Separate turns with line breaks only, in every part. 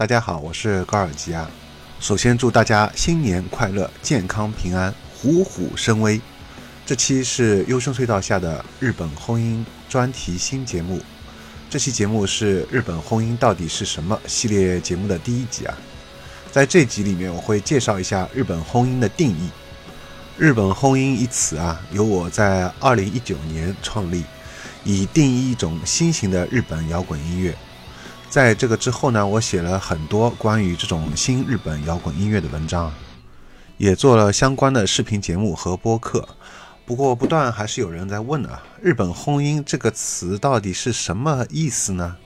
大家好，我是高尔基啊。首先祝大家新年快乐，健康平安，虎虎生威。这期是优生隧道下的日本婚姻专题新节目。这期节目是日本婚姻到底是什么系列节目的第一集啊。在这集里面，我会介绍一下日本婚姻的定义。日本婚姻一词啊，由我在二零一九年创立，以定义一种新型的日本摇滚音乐。在这个之后呢，我写了很多关于这种新日本摇滚音乐的文章，也做了相关的视频节目和播客。不过，不断还是有人在问啊，“日本婚姻”这个词到底是什么意思呢？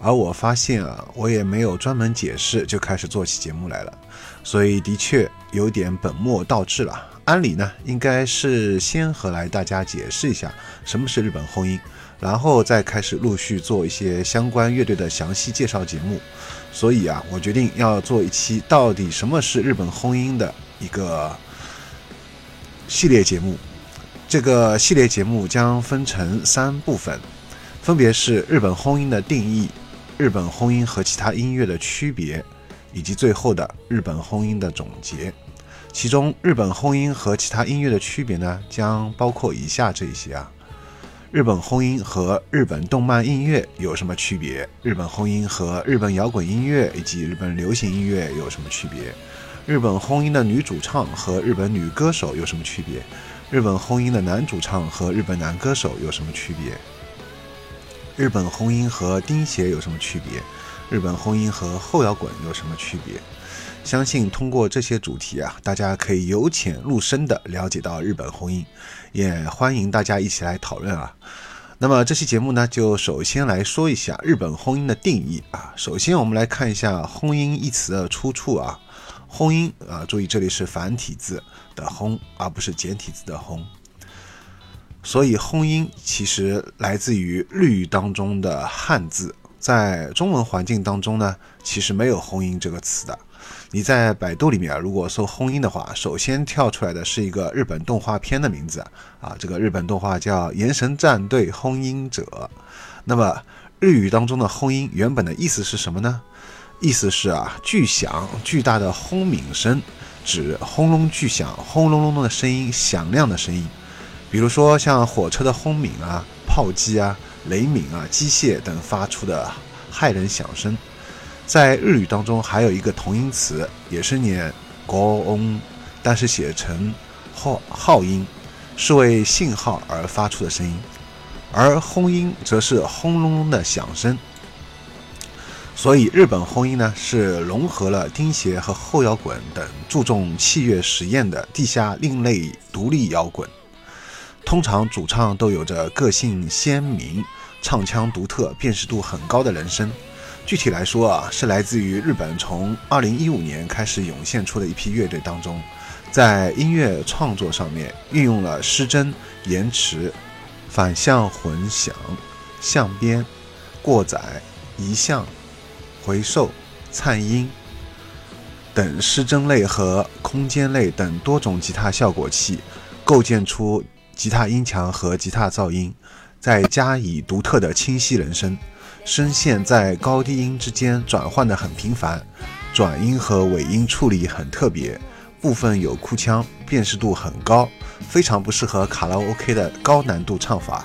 而我发现啊，我也没有专门解释，就开始做起节目来了，所以的确有点本末倒置了。按理呢，应该是先和来大家解释一下什么是日本婚姻。然后再开始陆续做一些相关乐队的详细介绍节目，所以啊，我决定要做一期到底什么是日本婚姻的一个系列节目。这个系列节目将分成三部分，分别是日本婚姻的定义、日本婚姻和其他音乐的区别，以及最后的日本婚姻的总结。其中，日本婚姻和其他音乐的区别呢，将包括以下这些啊。日本婚姻和日本动漫音乐有什么区别？日本婚姻和日本摇滚音乐以及日本流行音乐有什么区别？日本婚姻的女主唱和日本女歌手有什么区别？日本婚姻的男主唱和日本男歌手有什么区别？日本婚姻和钉鞋有什么区别？日本婚姻和后摇滚有什么区别？相信通过这些主题啊，大家可以由浅入深的了解到日本婚姻，也欢迎大家一起来讨论啊。那么这期节目呢，就首先来说一下日本婚姻的定义啊。首先我们来看一下“婚姻”一词的出处啊。婚姻啊，注意这里是繁体字的“婚”，而不是简体字的“婚”。所以婚姻其实来自于日语当中的汉字，在中文环境当中呢，其实没有“婚姻”这个词的。你在百度里面啊如果搜婚姻的话，首先跳出来的是一个日本动画片的名字啊，这个日本动画叫《岩神战队婚姻者》。那么日语当中的婚姻原本的意思是什么呢？意思是啊，巨响巨大的轰鸣声，指轰隆巨响、轰隆隆的声音、响亮的声音。比如说像火车的轰鸣啊、炮击啊、雷鸣啊、机械等发出的骇人响声。在日语当中还有一个同音词，也是念 “goon”，但是写成号号音，是为信号而发出的声音；而轰音则是轰隆隆的响声。所以日本轰音呢，是融合了钉鞋和后摇滚等注重器乐实验的地下另类独立摇滚。通常主唱都有着个性鲜明、唱腔独特、辨识度很高的人声。具体来说啊，是来自于日本从二零一五年开始涌现出的一批乐队当中，在音乐创作上面运用了失真、延迟、反向混响、相编、过载、移向、回授、颤音等失真类和空间类等多种吉他效果器，构建出吉他音墙和吉他噪音，再加以独特的清晰人声。声线在高低音之间转换的很频繁，转音和尾音处理很特别，部分有哭腔，辨识度很高，非常不适合卡拉 OK 的高难度唱法，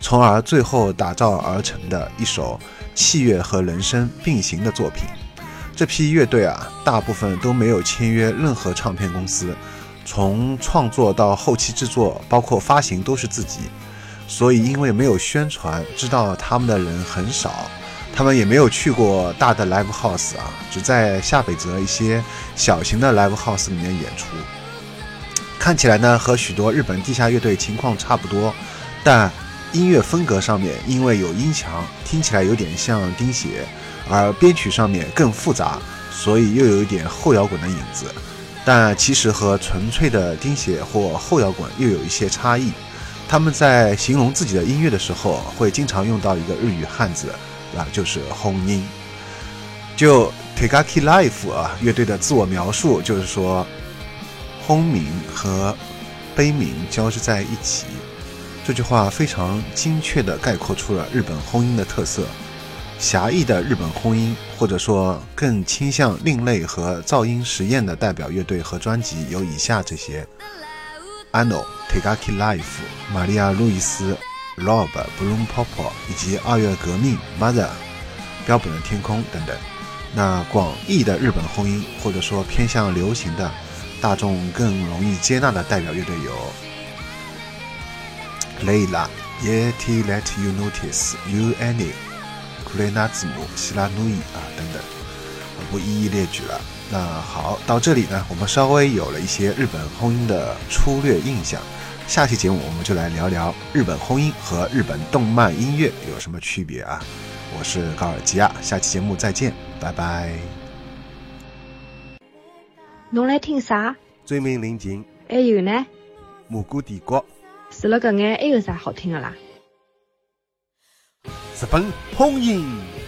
从而最后打造而成的一首器乐和人声并行的作品。这批乐队啊，大部分都没有签约任何唱片公司，从创作到后期制作，包括发行都是自己。所以，因为没有宣传，知道他们的人很少，他们也没有去过大的 live house 啊，只在下北泽一些小型的 live house 里面演出。看起来呢，和许多日本地下乐队情况差不多，但音乐风格上面，因为有音墙，听起来有点像钉鞋，而编曲上面更复杂，所以又有一点后摇滚的影子。但其实和纯粹的钉鞋或后摇滚又有一些差异。他们在形容自己的音乐的时候，会经常用到一个日语汉字，啊，就是“轰音”。就 Tegaki Life 啊乐队的自我描述就是说，轰鸣和悲鸣交织在一起。这句话非常精确地概括出了日本轰音的特色。狭义的日本轰音，或者说更倾向另类和噪音实验的代表乐队和专辑有以下这些：Ano、Tegaki Life、玛利亚·路易斯、Rob、Bloom Pop 以及二月革命、Mother、标本的天空等等。那广义的日本轰音，或者说偏向流行的、大众更容易接纳的代表乐队有 Layla、Yeti Let You Notice、You Annie。库雷纳字母、希拉努伊啊等等，不一一列举了。那好，到这里呢，我们稍微有了一些日本婚姻的粗略印象。下期节目我们就来聊聊日本婚姻和日本动漫音乐有什么区别啊！我是高尔基亚，下期节目再见，拜拜。
侬来听啥？
追名临近。
还有呢？
蘑菇帝国。
除了搿眼，还有啥好听的啦？
日本轰音。